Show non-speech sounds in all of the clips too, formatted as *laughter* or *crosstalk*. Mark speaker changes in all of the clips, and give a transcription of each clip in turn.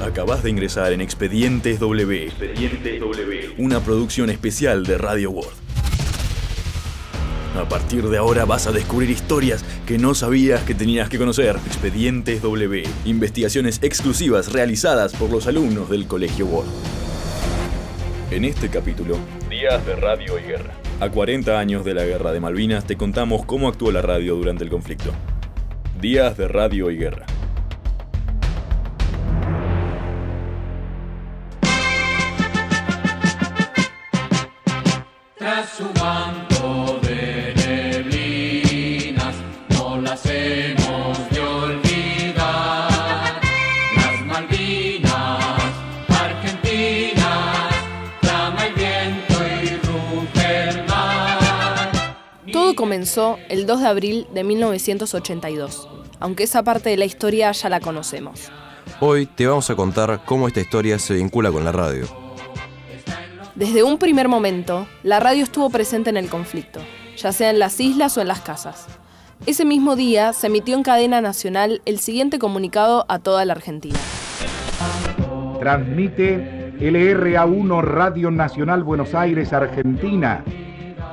Speaker 1: Acabas de ingresar en Expedientes W. Expedientes W. Una producción especial de Radio World. A partir de ahora vas a descubrir historias que no sabías que tenías que conocer. Expedientes W. Investigaciones exclusivas realizadas por los alumnos del Colegio World. En este capítulo, Días de Radio y Guerra. A 40 años de la Guerra de Malvinas te contamos cómo actuó la radio durante el conflicto. Días de Radio y Guerra.
Speaker 2: Comenzó el 2 de abril de 1982, aunque esa parte de la historia ya la conocemos.
Speaker 3: Hoy te vamos a contar cómo esta historia se vincula con la radio.
Speaker 2: Desde un primer momento, la radio estuvo presente en el conflicto, ya sea en las islas o en las casas. Ese mismo día se emitió en cadena nacional el siguiente comunicado a toda la Argentina.
Speaker 4: Transmite LRA1 Radio Nacional Buenos Aires, Argentina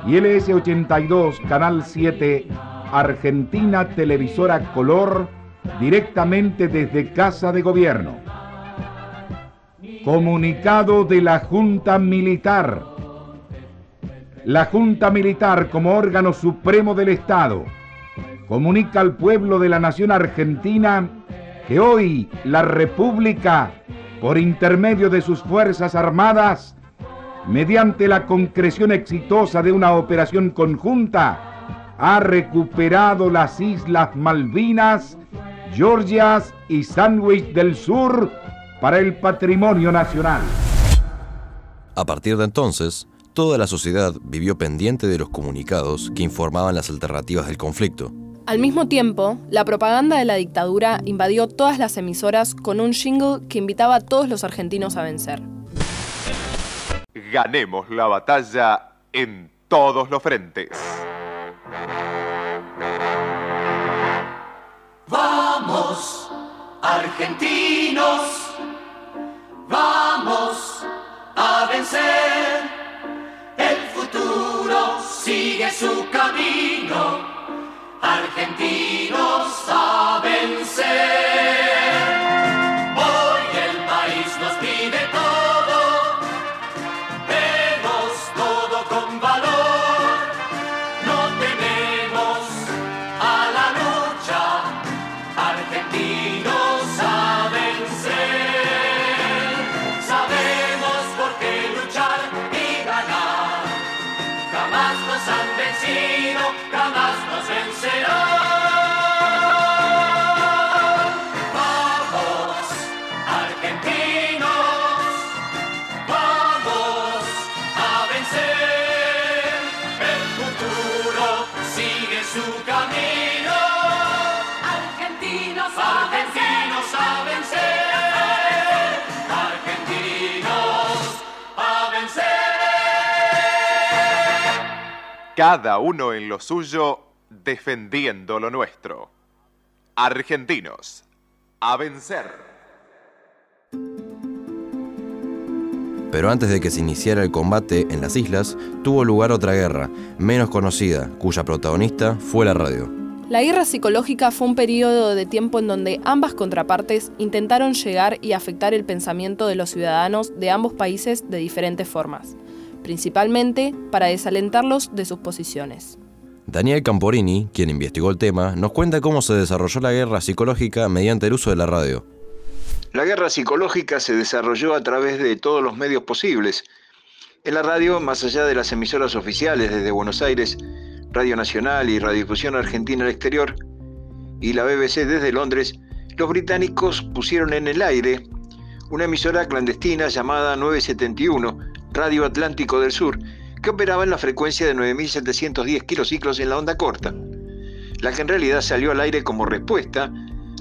Speaker 4: y LS82 Canal 7 Argentina Televisora Color directamente desde Casa de Gobierno. Comunicado de la Junta Militar. La Junta Militar como órgano supremo del Estado comunica al pueblo de la nación argentina que hoy la República, por intermedio de sus Fuerzas Armadas, mediante la concreción exitosa de una operación conjunta, ha recuperado las Islas Malvinas, Georgias y Sandwich del Sur para el patrimonio nacional.
Speaker 3: A partir de entonces, toda la sociedad vivió pendiente de los comunicados que informaban las alternativas del conflicto.
Speaker 2: Al mismo tiempo, la propaganda de la dictadura invadió todas las emisoras con un jingle que invitaba a todos los argentinos a vencer.
Speaker 5: Ganemos la batalla en todos los frentes.
Speaker 6: Vamos, argentinos, vamos a vencer. El futuro sigue su camino, argentinos a vencer.
Speaker 5: Cada uno en lo suyo, defendiendo lo nuestro. Argentinos, a vencer.
Speaker 3: Pero antes de que se iniciara el combate en las islas, tuvo lugar otra guerra, menos conocida, cuya protagonista fue la radio.
Speaker 2: La guerra psicológica fue un periodo de tiempo en donde ambas contrapartes intentaron llegar y afectar el pensamiento de los ciudadanos de ambos países de diferentes formas, principalmente para desalentarlos de sus posiciones.
Speaker 3: Daniel Camporini, quien investigó el tema, nos cuenta cómo se desarrolló la guerra psicológica mediante el uso de la radio.
Speaker 7: La guerra psicológica se desarrolló a través de todos los medios posibles. En la radio, más allá de las emisoras oficiales desde Buenos Aires, Radio Nacional y Radiodifusión Argentina al Exterior, y la BBC desde Londres, los británicos pusieron en el aire una emisora clandestina llamada 971, Radio Atlántico del Sur, que operaba en la frecuencia de 9.710 kilociclos en la onda corta, la que en realidad salió al aire como respuesta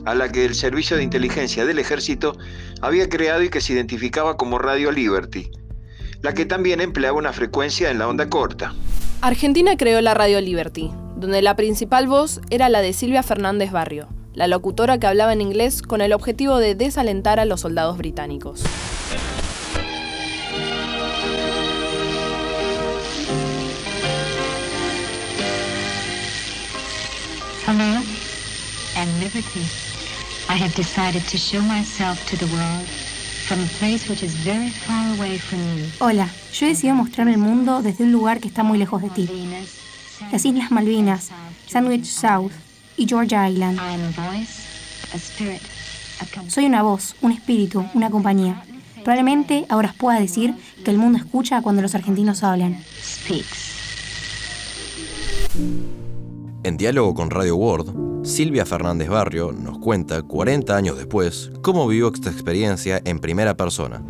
Speaker 7: a la que el Servicio de Inteligencia del Ejército había creado y que se identificaba como Radio Liberty, la que también empleaba una frecuencia en la onda corta.
Speaker 2: Argentina creó la Radio Liberty, donde la principal voz era la de Silvia Fernández Barrio, la locutora que hablaba en inglés con el objetivo de desalentar a los soldados británicos.
Speaker 8: Hello and liberty. I have decided to show myself to the world from a place which is very far away from you.
Speaker 9: Hola, yo he decidido mostrarme el mundo desde un lugar que está muy lejos de ti. Las Islas Malvinas, Sandwich South y Georgia Island. Soy una voz, un espíritu, una compañía. Probablemente ahora pueda decir que el mundo escucha cuando los argentinos hablan.
Speaker 8: speaks.
Speaker 3: En diálogo con Radio World, Silvia Fernández Barrio nos cuenta, 40 años después, cómo vivió esta experiencia en primera persona.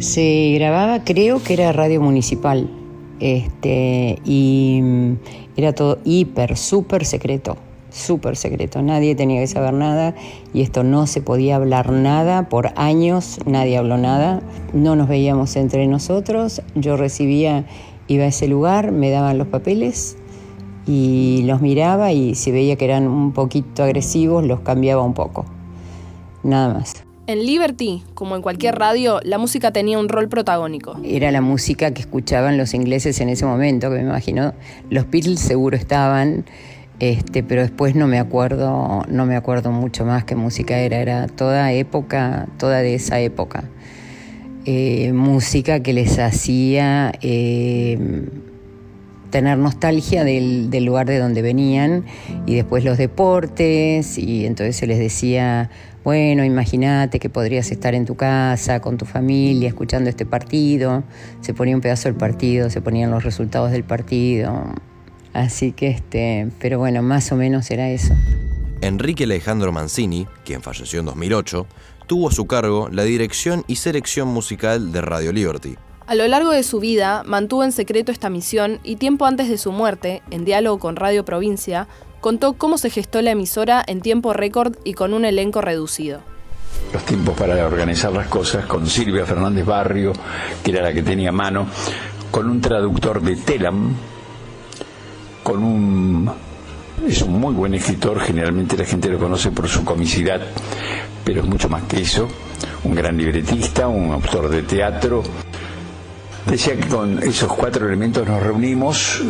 Speaker 10: Se grababa, creo que era radio municipal, este, y mm, era todo hiper, súper secreto, súper secreto. Nadie tenía que saber nada y esto no se podía hablar nada por años, nadie habló nada. No nos veíamos entre nosotros. Yo recibía, iba a ese lugar, me daban los papeles y los miraba y si veía que eran un poquito agresivos, los cambiaba un poco. Nada más.
Speaker 2: En Liberty, como en cualquier radio, la música tenía un rol protagónico.
Speaker 10: Era la música que escuchaban los ingleses en ese momento, que me imagino los Beatles seguro estaban, este, pero después no me acuerdo, no me acuerdo mucho más qué música era, era toda época, toda de esa época. Eh, música que les hacía eh, tener nostalgia del, lugar de donde venían y después los deportes y entonces se les decía, bueno, imagínate que podrías estar en tu casa con tu familia escuchando este partido, se ponía un pedazo del partido, se ponían los resultados del partido, así que este, pero bueno, más o menos era eso.
Speaker 3: Enrique Alejandro Mancini, quien falleció en 2008, tuvo a su cargo la dirección y selección musical de Radio Liberty.
Speaker 2: A lo largo de su vida, mantuvo en secreto esta misión y tiempo antes de su muerte, en diálogo con Radio Provincia, contó cómo se gestó la emisora en tiempo récord y con un elenco reducido.
Speaker 11: los tiempos para organizar las cosas con Silvia Fernández Barrio, que era la que tenía mano, con un traductor de Telam, con un es un muy buen escritor, generalmente la gente lo conoce por su comicidad, pero es mucho más que eso, un gran libretista, un autor de teatro. Decía que con esos cuatro elementos nos reunimos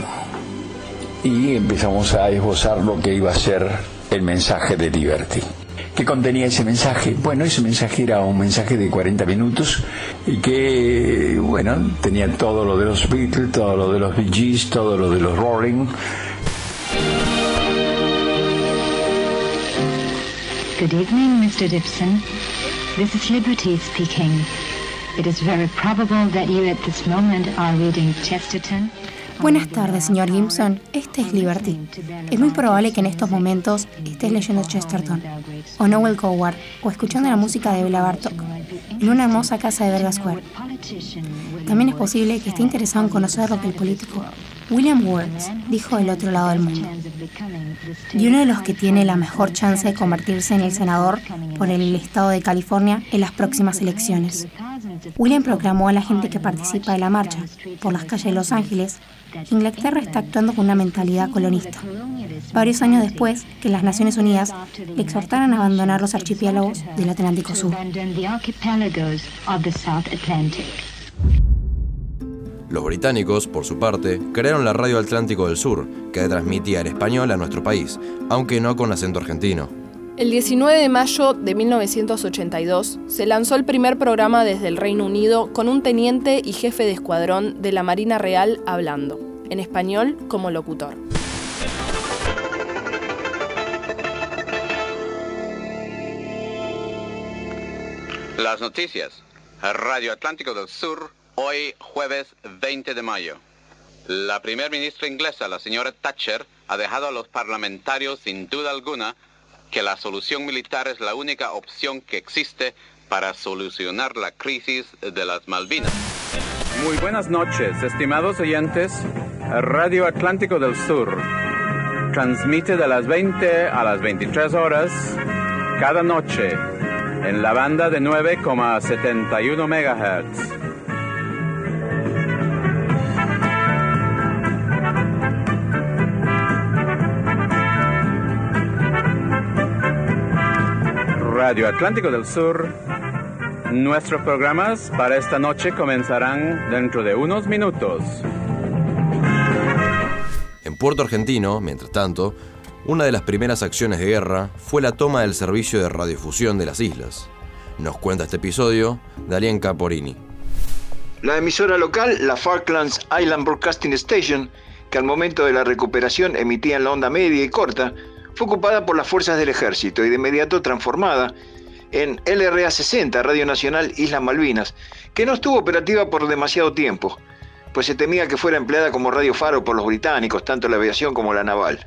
Speaker 11: y empezamos a esbozar lo que iba a ser el mensaje de Liberty. ¿Qué contenía ese mensaje? Bueno, ese mensaje era un mensaje de 40 minutos y que, bueno, tenía todo lo de los Beatles, todo lo de los Bee Gees, todo lo de los Rolling.
Speaker 8: Good evening, Mr. Dibson. This is Liberty speaking.
Speaker 9: Buenas tardes, señor Gibson. Este es Liberty. Es muy probable que en estos momentos estés leyendo Chesterton, o Noel Coward, o escuchando la música de Bela Bartok, en una hermosa casa de Berga Square. También es posible que esté interesado en conocer lo que el político William Words dijo del otro lado del mundo. Y uno de los que tiene la mejor chance de convertirse en el senador por el estado de California en las próximas elecciones. William proclamó a la gente que participa de la marcha por las calles de Los Ángeles que Inglaterra está actuando con una mentalidad colonista. Varios años después que las Naciones Unidas exhortaran a abandonar los archipiélagos del Atlántico Sur.
Speaker 3: Los británicos, por su parte, crearon la Radio Atlántico del Sur, que transmitía en español a nuestro país, aunque no con acento argentino.
Speaker 2: El 19 de mayo de 1982 se lanzó el primer programa desde el Reino Unido con un teniente y jefe de escuadrón de la Marina Real hablando, en español como locutor.
Speaker 12: Las noticias. Radio Atlántico del Sur, hoy jueves 20 de mayo. La primer ministra inglesa, la señora Thatcher, ha dejado a los parlamentarios sin duda alguna que la solución militar es la única opción que existe para solucionar la crisis de las Malvinas.
Speaker 13: Muy buenas noches, estimados oyentes. Radio Atlántico del Sur transmite de las 20 a las 23 horas cada noche en la banda de 9,71 MHz. Radio Atlántico del Sur. Nuestros programas para esta noche comenzarán dentro de unos minutos.
Speaker 3: En Puerto Argentino, mientras tanto, una de las primeras acciones de guerra fue la toma del servicio de radiofusión de las islas. Nos cuenta este episodio Dalien Caporini.
Speaker 7: La emisora local, la Falklands Island Broadcasting Station, que al momento de la recuperación emitía en la onda media y corta, fue ocupada por las fuerzas del ejército y de inmediato transformada en LRA 60, Radio Nacional Islas Malvinas, que no estuvo operativa por demasiado tiempo, pues se temía que fuera empleada como radio faro por los británicos, tanto la aviación como la naval.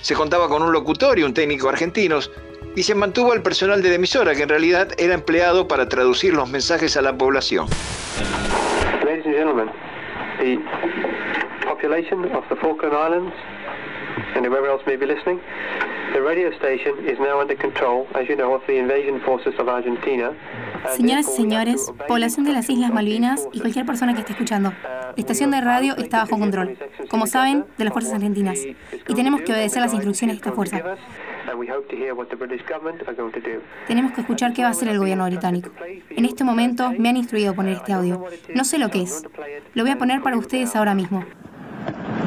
Speaker 7: Se contaba con un locutor y un técnico argentinos, y se mantuvo al personal de la emisora, que en realidad era empleado para traducir los mensajes a la población.
Speaker 14: Ladies and gentlemen, the population of the Falkland Islands and whoever else may be listening, the radio station is now under control, as you know, of the invasion forces of Argentina.
Speaker 9: Señoras y señores, población de las Islas Malvinas y cualquier persona que esté escuchando, la estación de radio está bajo control, como saben, de las fuerzas argentinas, y tenemos que obedecer las instrucciones de esta fuerza. Tenemos que escuchar qué va a hacer el gobierno británico. En este momento me han instruido a poner este audio. No sé lo que es. Lo voy a poner para ustedes ahora mismo.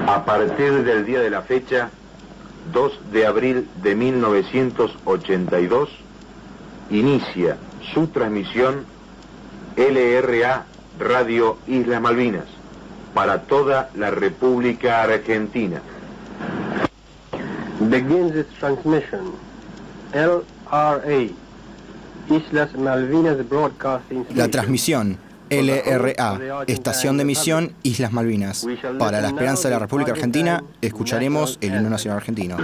Speaker 15: A partir del día de la fecha, 2 de abril de 1982, inicia su transmisión LRA Radio Islas Malvinas para toda la República Argentina.
Speaker 14: Begins its transmission. LRA, Islas Malvinas Broadcasting
Speaker 16: La transmisión LRA, Estación de Emisión Islas Malvinas. Para la esperanza de la República Argentina, escucharemos el himno nacional argentino.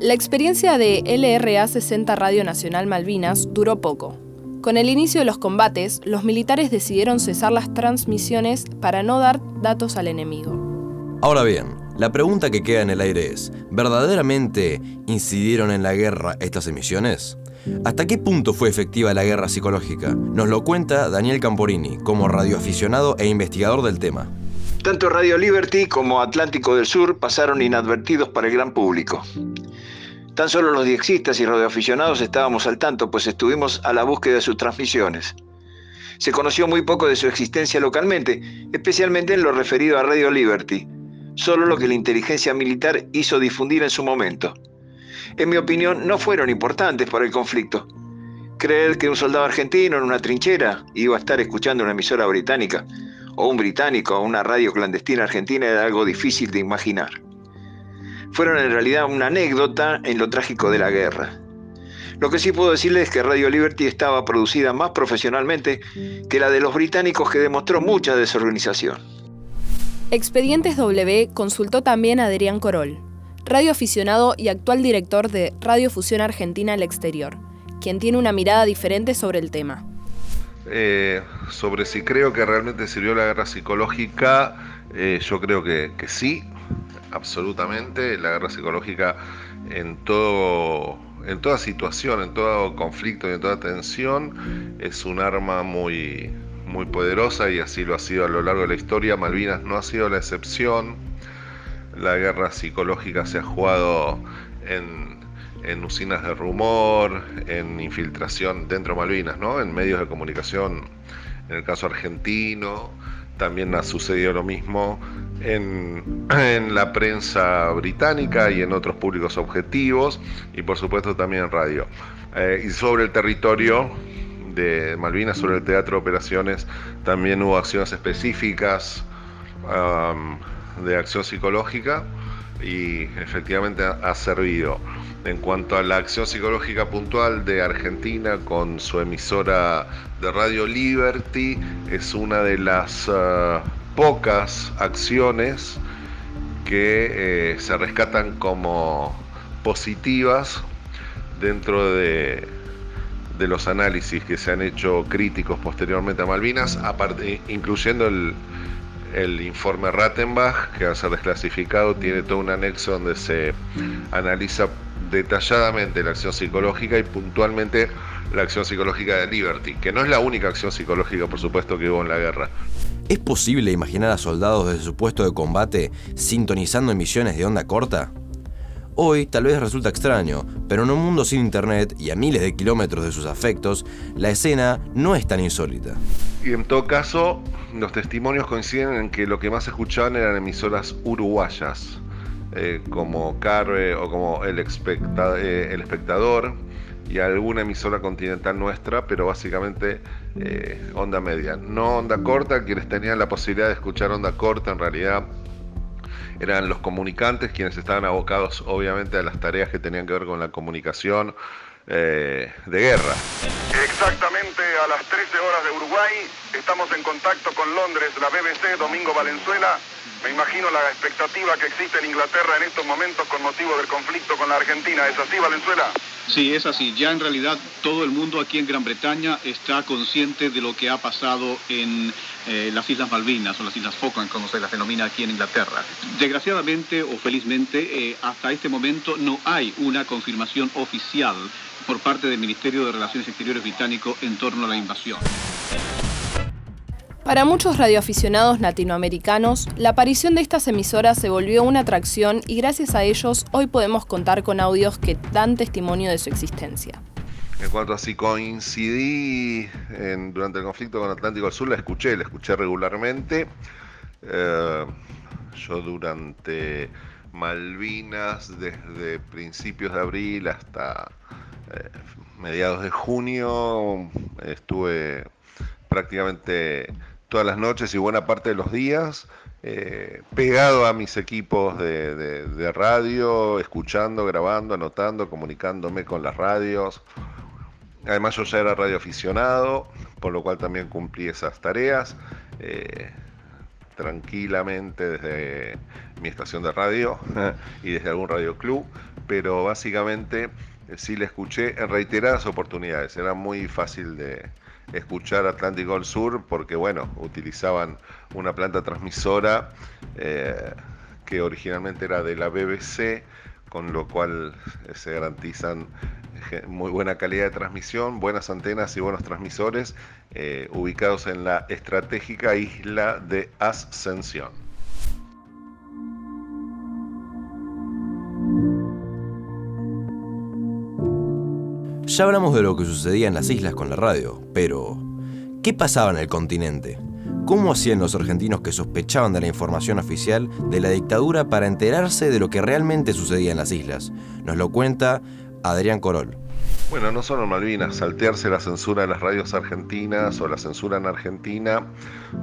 Speaker 2: La experiencia de LRA 60 Radio Nacional Malvinas duró poco. Con el inicio de los combates, los militares decidieron cesar las transmisiones para no dar datos al enemigo.
Speaker 3: Ahora bien, la pregunta que queda en el aire es, ¿verdaderamente incidieron en la guerra estas emisiones? ¿Hasta qué punto fue efectiva la guerra psicológica? Nos lo cuenta Daniel Camporini, como radioaficionado e investigador del tema.
Speaker 7: Tanto Radio Liberty como Atlántico del Sur pasaron inadvertidos para el gran público. Tan solo los diexistas y radioaficionados estábamos al tanto, pues estuvimos a la búsqueda de sus transmisiones. Se conoció muy poco de su existencia localmente, especialmente en lo referido a Radio Liberty, solo lo que la inteligencia militar hizo difundir en su momento. En mi opinión, no fueron importantes para el conflicto. Creer que un soldado argentino en una trinchera iba a estar escuchando una emisora británica, o un británico o una radio clandestina argentina era algo difícil de imaginar fueron en realidad una anécdota en lo trágico de la guerra. Lo que sí puedo decirles es que Radio Liberty estaba producida más profesionalmente que la de los británicos que demostró mucha desorganización.
Speaker 2: Expedientes W consultó también a Adrián Corol, radioaficionado y actual director de Radio Fusión Argentina al Exterior, quien tiene una mirada diferente sobre el tema.
Speaker 17: Eh, sobre si creo que realmente sirvió la guerra psicológica, eh, yo creo que, que sí, absolutamente. La guerra psicológica en todo en toda situación, en todo conflicto y en toda tensión es un arma muy muy poderosa y así lo ha sido a lo largo de la historia. Malvinas no ha sido la excepción. La guerra psicológica se ha jugado en, en usinas de rumor, en infiltración dentro de Malvinas, ¿no? en medios de comunicación, en el caso argentino, también ha sucedido lo mismo *clears throat* en, la prensa británica y en otros públicos objetivos y por supuesto también en radio. Eh, y sobre el territorio de Malvinas, sobre el teatro de operaciones, también hubo acciones específicas um, de acción psicológica y efectivamente ha servido. En cuanto a la acción psicológica puntual de Argentina con su emisora de Radio Liberty, es una de las uh, pocas acciones que eh, se rescatan como positivas dentro de, de, los análisis que se han hecho críticos posteriormente a Malvinas, aparte, incluyendo el, el informe Rattenbach, que al ser desclasificado tiene todo un anexo donde se analiza detalladamente la acción psicológica y puntualmente la acción psicológica de Liberty, que no es la única acción psicológica, por supuesto, que hubo en la guerra.
Speaker 3: ¿Es posible imaginar a soldados desde su puesto de combate sintonizando emisiones de onda corta? Hoy tal vez resulta extraño, pero en un mundo sin internet y a miles de kilómetros de sus afectos, la escena no es tan insólita.
Speaker 17: Y en todo caso, los testimonios coinciden en que lo que más escuchaban eran emisoras uruguayas, eh, como Carve o como eh, el Espectador y alguna emisora continental nuestra, pero básicamente eh, onda media. No onda corta, quienes tenían la posibilidad de escuchar onda corta en realidad eran los comunicantes quienes estaban abocados obviamente a las tareas que tenían que ver con la comunicación de guerra.
Speaker 18: Exactamente a las 13 horas de Uruguay, estamos en contacto con Londres, la BBC, Domingo Valenzuela. Me imagino la expectativa que existe en Inglaterra en estos momentos con motivo del conflicto con la Argentina. ¿Es así, Valenzuela?
Speaker 19: Sí, es así. Ya en realidad todo el mundo aquí en Gran Bretaña está consciente de lo que ha pasado en eh, las Islas Malvinas o las Islas Falkland, como se las denomina aquí en Inglaterra. Desgraciadamente o felizmente, eh, hasta este momento no hay una confirmación oficial por parte del Ministerio de Relaciones Exteriores británico en torno a la invasión.
Speaker 2: Para muchos radioaficionados latinoamericanos, la aparición de estas emisoras se volvió una atracción y gracias a ellos hoy podemos contar con audios que dan testimonio de su existencia.
Speaker 17: En cuanto a si coincidí durante el conflicto con Atlántico del Sur, la escuché, la escuché regularmente. Eh, yo durante Malvinas, desde principios de abril hasta eh, mediados de junio, estuve prácticamente todas las noches y buena parte de los días eh, pegado a mis equipos de, de- radio, escuchando, grabando, anotando, comunicándome con las radios. Además yo ya era radioaficionado, por lo cual también cumplí esas tareas eh, tranquilamente desde mi estación de radio *laughs* y desde algún radio club, pero básicamente eh, sí le escuché en reiteradas oportunidades. Era muy fácil de escuchar Atlántico del Sur porque, bueno, utilizaban una planta transmisora eh, que originalmente era de la BBC, con lo cual eh, se garantizan je- muy buena calidad de transmisión, buenas antenas y buenos transmisores eh, ubicados en la estratégica isla de Ascensión.
Speaker 3: Ya hablamos de lo que sucedía en las islas con la radio, pero ¿qué pasaba en el continente? ¿Cómo hacían los argentinos que sospechaban de la información oficial de la dictadura para enterarse de lo que realmente sucedía en las islas? Nos lo cuenta Adrián Corol.
Speaker 17: Bueno, no solo Malvinas, saltearse la censura de las radios argentinas o la censura en Argentina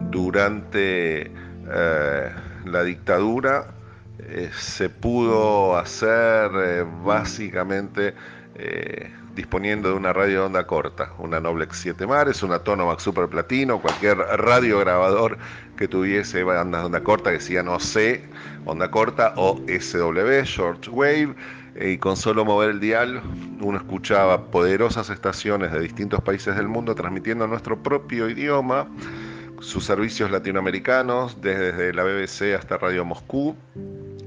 Speaker 17: durante eh, la dictadura eh, se pudo hacer eh, básicamente eh, disponiendo de una radio de onda corta, una Noblex 7 Mares, una Tonomax Super Platino, cualquier radio grabador que tuviese bandas de onda corta que decían OC, onda corta o SW, shortwave, eh, y con solo mover el dial uno escuchaba poderosas estaciones de distintos países del mundo transmitiendo nuestro propio idioma, sus servicios latinoamericanos, desde la BBC hasta Radio Moscú,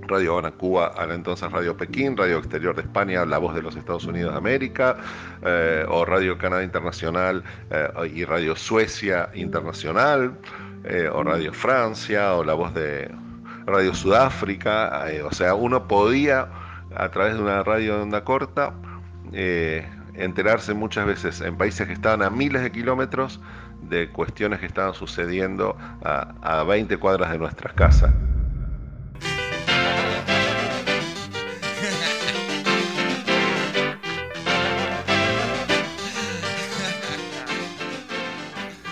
Speaker 17: Radio Habana Cuba a la entonces Radio Pekín, Radio Exterior de España, La Voz de los Estados Unidos de América, eh, o Radio Canadá Internacional eh, y Radio Suecia Internacional, eh, o Radio Francia, o La Voz de Radio Sudáfrica, eh, o sea, uno podía a través de una radio de onda corta enterarse muchas veces en países que estaban a miles de kilómetros de cuestiones que estaban sucediendo a, a 20 cuadras de nuestras casas.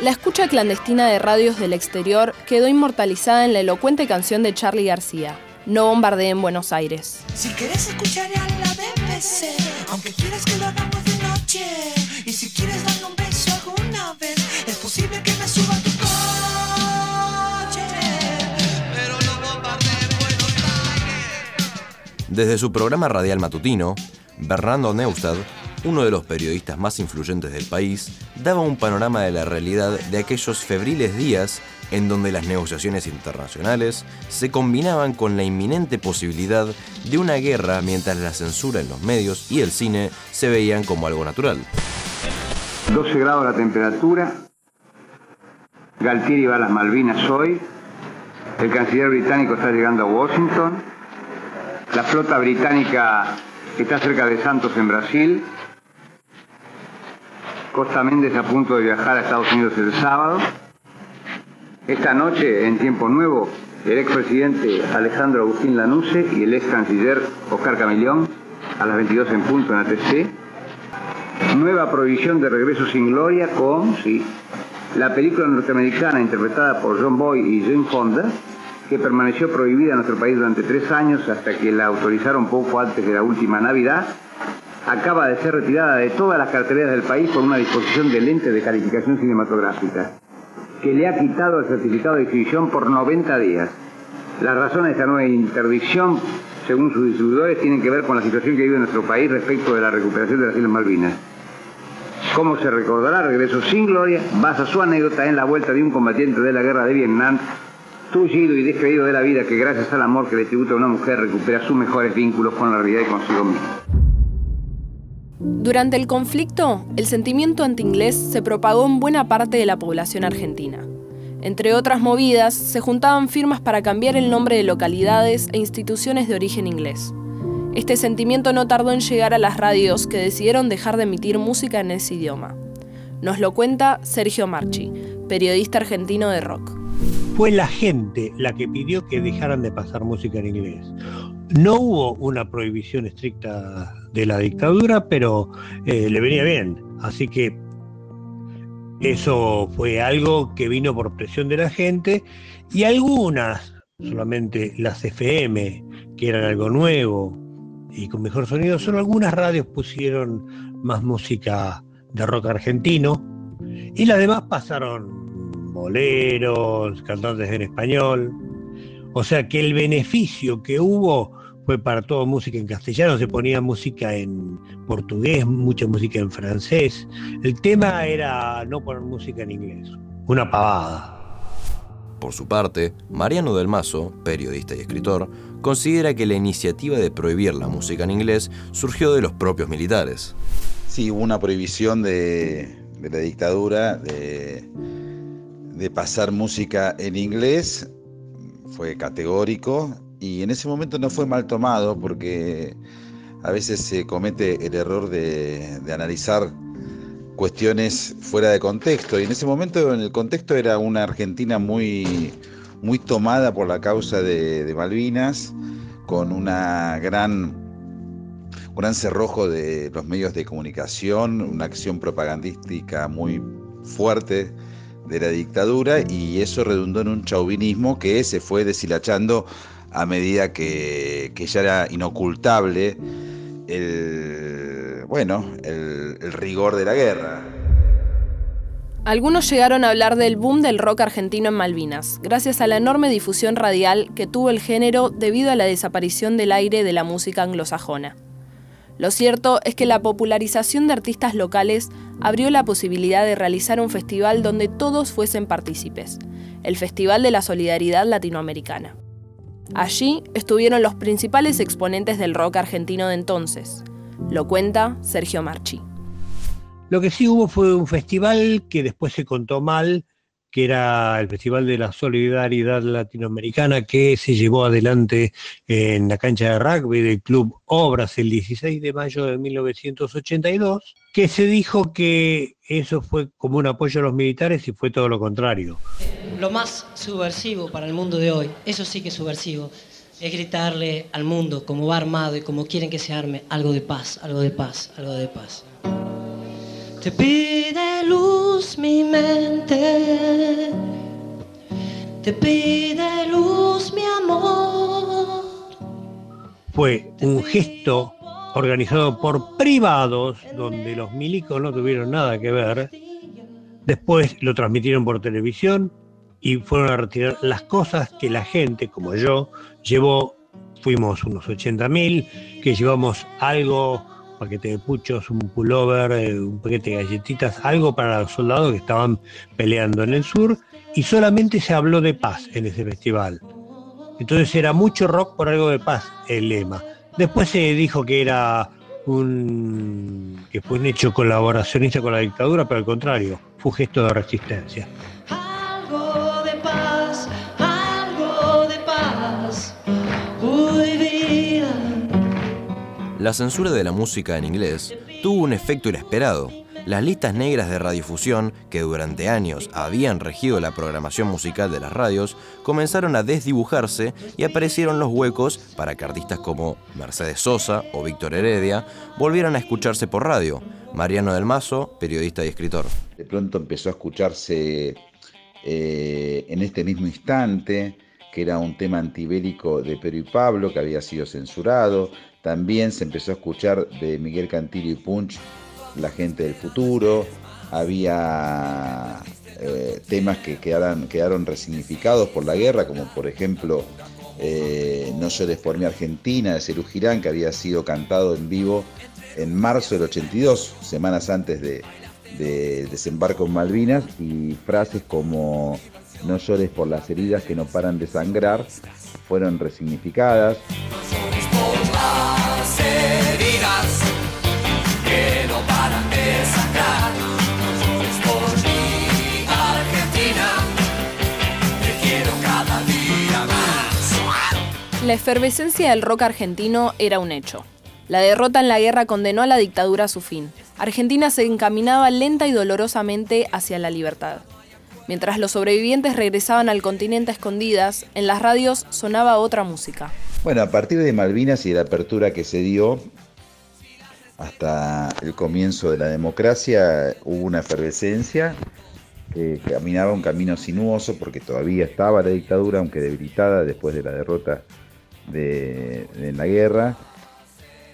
Speaker 2: La escucha clandestina de radios del exterior quedó inmortalizada en la elocuente canción de Charlie García, No bombardeen Buenos Aires.
Speaker 20: Si quieres escuchar a la BBC, aunque quieras que lo hagamos de noche, y si quieres darle un beso alguna vez, es posible que me suba a tu coche. Pero no bombardeen Buenos
Speaker 3: Desde su programa radial matutino, Bernardo Neustadt, uno de los periodistas más influyentes del país, daba un panorama de la realidad de aquellos febriles días en donde las negociaciones internacionales se combinaban con la inminente posibilidad de una guerra mientras la censura en los medios y el cine se veían como algo natural.
Speaker 21: 12 grados la temperatura. Galtieri va a las Malvinas hoy. El canciller británico está llegando a Washington. La flota británica está cerca de Santos en Brasil. Costa Méndez a punto de viajar a Estados Unidos el sábado. Esta noche, en tiempo nuevo, el expresidente Alejandro Agustín Lanusse y el ex canciller Oscar Camillón a las 22 en punto en ATC. Nueva prohibición de regreso sin gloria con, sí, la película norteamericana interpretada por John Boy y Jane Fonda, que permaneció prohibida en nuestro país durante tres años hasta que la autorizaron poco antes de la última Navidad, acaba de ser retirada de todas las carteleras del país por una disposición de lente de calificación cinematográfica, que le ha quitado el certificado de exhibición por 90 días. Las razones de esta nueva interdicción, según sus distribuidores, tienen que ver con la situación que vive nuestro país respecto de la recuperación de las Islas Malvinas. Como se recordará, Regreso sin Gloria basa su anécdota en la vuelta de un combatiente de la guerra de Vietnam, tullido y despedido de la vida que gracias al amor que le tributa a una mujer recupera sus mejores vínculos con la realidad y consigo mismo.
Speaker 2: Durante el conflicto, el sentimiento anti-inglés se propagó en buena parte de la población argentina. Entre otras movidas, se juntaban firmas para cambiar el nombre de localidades e instituciones de origen inglés. Este sentimiento no tardó en llegar a las radios que decidieron dejar de emitir música en ese idioma. Nos lo cuenta Sergio Marchi, periodista argentino de rock.
Speaker 22: Fue la gente la que pidió que dejaran de pasar música en inglés. No hubo una prohibición estricta de la dictadura, pero eh, le venía bien. Así que eso fue algo que vino por presión de la gente y algunas, solamente las FM, que eran algo nuevo y con mejor sonido, solo algunas radios pusieron más música de rock argentino y las demás pasaron boleros, cantantes en español. O sea que el beneficio que hubo fue para toda música en castellano, se ponía música en portugués, mucha música en francés. El tema era no poner música en inglés, una pavada.
Speaker 3: Por su parte, Mariano del Mazo, periodista y escritor, considera que la iniciativa de prohibir la música en inglés surgió de los propios militares.
Speaker 23: Sí, hubo una prohibición de, de la dictadura de, de pasar música en inglés, fue categórico, y en ese momento no fue mal tomado porque a veces se comete el error de, de, analizar cuestiones fuera de contexto. Y en ese momento en el contexto era una Argentina muy, muy tomada por la causa de, Malvinas con una gran un gran cerrojo de los medios de comunicación, una acción propagandística muy fuerte de la dictadura y eso redundó en un chauvinismo que se fue deshilachando a medida que, ya era inocultable el, bueno, el rigor de la guerra.
Speaker 2: Algunos llegaron a hablar del boom del rock argentino en Malvinas, gracias a la enorme difusión radial que tuvo el género debido a la desaparición del aire de la música anglosajona. Lo cierto es que la popularización de artistas locales abrió la posibilidad de realizar un festival donde todos fuesen partícipes, el Festival de la Solidaridad Latinoamericana. Allí estuvieron los principales exponentes del rock argentino de entonces. Lo cuenta Sergio Marchi.
Speaker 22: Lo que sí hubo fue un festival que después se contó mal, que era el Festival de la Solidaridad Latinoamericana, que se llevó adelante en la cancha de rugby del Club Obras el 16 de mayo de 1982, que se dijo que eso fue como un apoyo a los militares y fue todo lo contrario.
Speaker 24: Lo más subversivo para el mundo de hoy, eso sí que es subversivo, es gritarle al mundo, como va armado y como quieren que se arme, algo de paz, algo de paz, algo de paz. Te pide luz mi mente, te pide luz mi amor.
Speaker 22: Fue un gesto organizado por privados, donde los milicos no tuvieron nada que ver. Después lo transmitieron por televisión y fueron a retirar las cosas que la gente, como yo, llevó. Fuimos unos 80.000, que llevamos algo paquete de puchos, un pullover, eh, un paquete de galletitas, algo para los soldados que estaban peleando en el sur, y solamente se habló de paz en ese festival. Entonces era mucho rock por algo de paz el lema. Después se dijo que era un, que fue un hecho colaboracionista con la dictadura, pero al contrario, fue un gesto de resistencia.
Speaker 3: La censura de la música en inglés tuvo un efecto inesperado. Las listas negras de radiodifusión, que durante años habían regido la programación musical de las radios, comenzaron a desdibujarse y aparecieron los huecos para que artistas como Mercedes Sosa o Víctor Heredia volvieran a escucharse por radio. Mariano del Mazo, periodista y escritor.
Speaker 23: De pronto empezó a escucharse eh, en este mismo instante, que era un tema antibélico de Pedro y Pablo, que había sido censurado. También se empezó a escuchar de Miguel Cantillo y Punch, La gente del futuro. Había eh, temas que quedaron, resignificados por la guerra, como por ejemplo eh, No llores por mi Argentina, de Cerú Girán, que había sido cantado en vivo en marzo del 82, semanas antes de, de desembarco en Malvinas, y frases como No llores por las heridas que no paran de sangrar fueron resignificadas.
Speaker 2: La efervescencia del rock argentino era un hecho. La derrota en la guerra condenó a la dictadura a su fin. Argentina se encaminaba lenta y dolorosamente hacia la libertad. Mientras los sobrevivientes regresaban al continente a escondidas, en las radios sonaba otra música.
Speaker 23: Bueno, a partir de Malvinas y de la apertura que se dio hasta el comienzo de la democracia, hubo una efervescencia que caminaba un camino sinuoso porque todavía estaba la dictadura, aunque debilitada después de la derrota de, la guerra.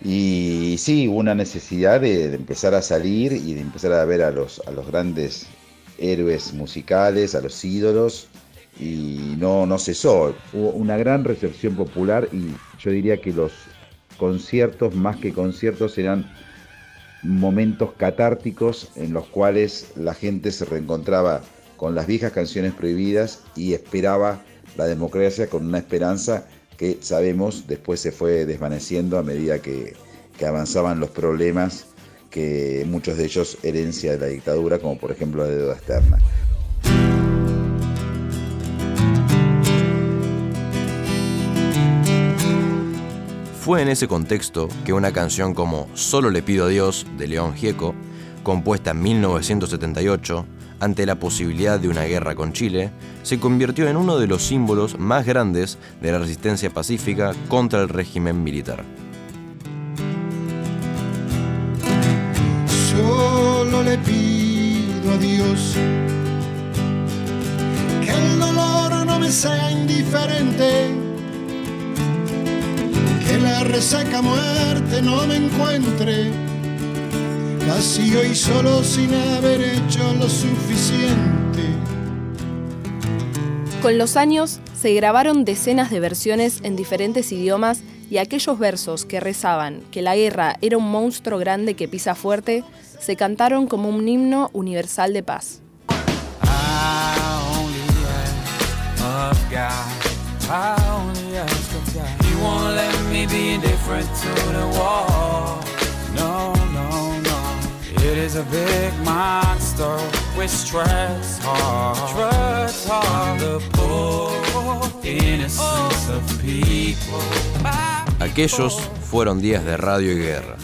Speaker 23: Y sí, hubo una necesidad de, de empezar a salir y de empezar a ver a los, a los grandes héroes musicales, a los ídolos, y no, no cesó. Hubo una gran recepción popular y yo diría que los conciertos, más que conciertos, eran momentos catárticos en los cuales la gente se reencontraba con las viejas canciones prohibidas y esperaba la democracia con una esperanza que sabemos después se fue desvaneciendo a medida que, avanzaban los problemas que muchos de ellos herencia de la dictadura, como por ejemplo la deuda externa.
Speaker 3: Fue en ese contexto que una canción como Solo le pido a Dios de León Gieco, compuesta en 1978, ante la posibilidad de una guerra con Chile, se convirtió en uno de los símbolos más grandes de la resistencia pacífica contra el régimen militar.
Speaker 25: Solo le pido a Dios que el dolor no me sea indiferente, que la resaca muerte no me encuentre vacío y solo sin haber hecho lo suficiente.
Speaker 2: Con los años se grabaron decenas de versiones en diferentes idiomas y aquellos versos que rezaban que la guerra era un monstruo grande que pisa fuerte se cantaron como un himno universal de paz.
Speaker 3: Aquellos fueron días de radio y guerra.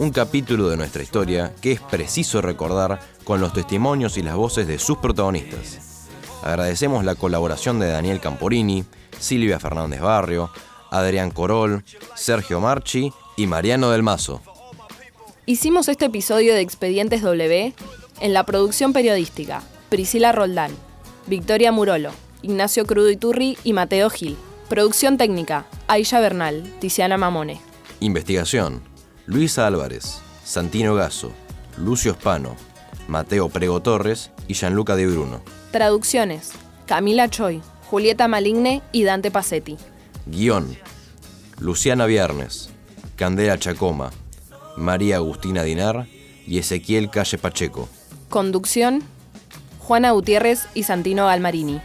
Speaker 3: Un capítulo de nuestra historia que es preciso recordar con los testimonios y las voces de sus protagonistas. Agradecemos la colaboración de Daniel Camporini, Silvia Fernández Barrio, Adrián Corol, Sergio Marchi y Mariano del Mazo.
Speaker 2: Hicimos este episodio de Expedientes W en la producción periodística Priscila Roldán, Victoria Murolo, Ignacio Crudo Iturri y Mateo Gil. Producción técnica Aisha Bernal, Tiziana Mamone.
Speaker 3: Investigación: Luisa Álvarez, Santino Gaso, Lucio Spano, Mateo Prego Torres y Gianluca De Bruno.
Speaker 2: Traducciones: Camila Choi, Julieta Maligne y Dante Pacetti.
Speaker 3: Guión: Luciana Viernes, Candela Chacoma, María Agustina Dinar y Ezequiel Calle Pacheco.
Speaker 2: Conducción: Juana Gutiérrez y Santino Galmarini.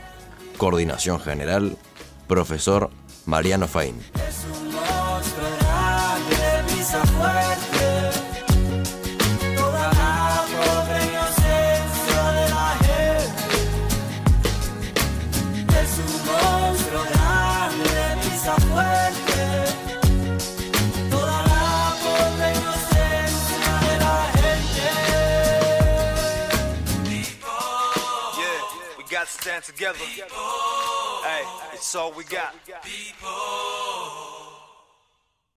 Speaker 3: Coordinación General: Profesor Mariano Faín.
Speaker 5: Together. Hey, it's all we got.